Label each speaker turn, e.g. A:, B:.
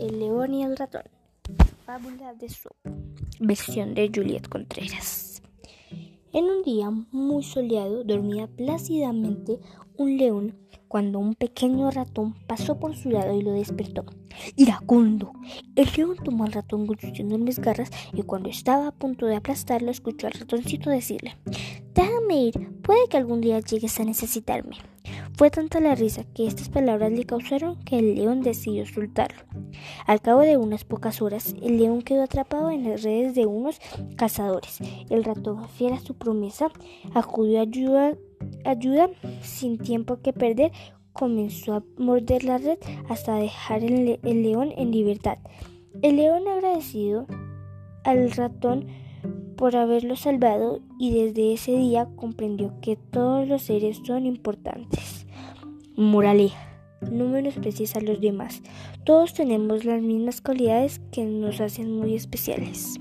A: El león y el ratón. Fábula de su versión de Juliet Contreras. En un día muy soleado dormía plácidamente un león cuando un pequeño ratón pasó por su lado y lo despertó. Iracundo. El león tomó al ratón con sus enormes garras y cuando estaba a punto de aplastarlo escuchó al ratoncito decirle Déjame ir, puede que algún día llegues a necesitarme. Fue tanta la risa que estas palabras le causaron que el león decidió soltarlo. Al cabo de unas pocas horas, el león quedó atrapado en las redes de unos cazadores. El ratón, fiel a su promesa, acudió a ayuda, ayuda sin tiempo que perder, comenzó a morder la red hasta dejar el, el león en libertad. El león agradecido al ratón por haberlo salvado y desde ese día comprendió que todos los seres son importantes. Moraleja. No menosprecies a los demás. Todos tenemos las mismas cualidades que nos hacen muy especiales.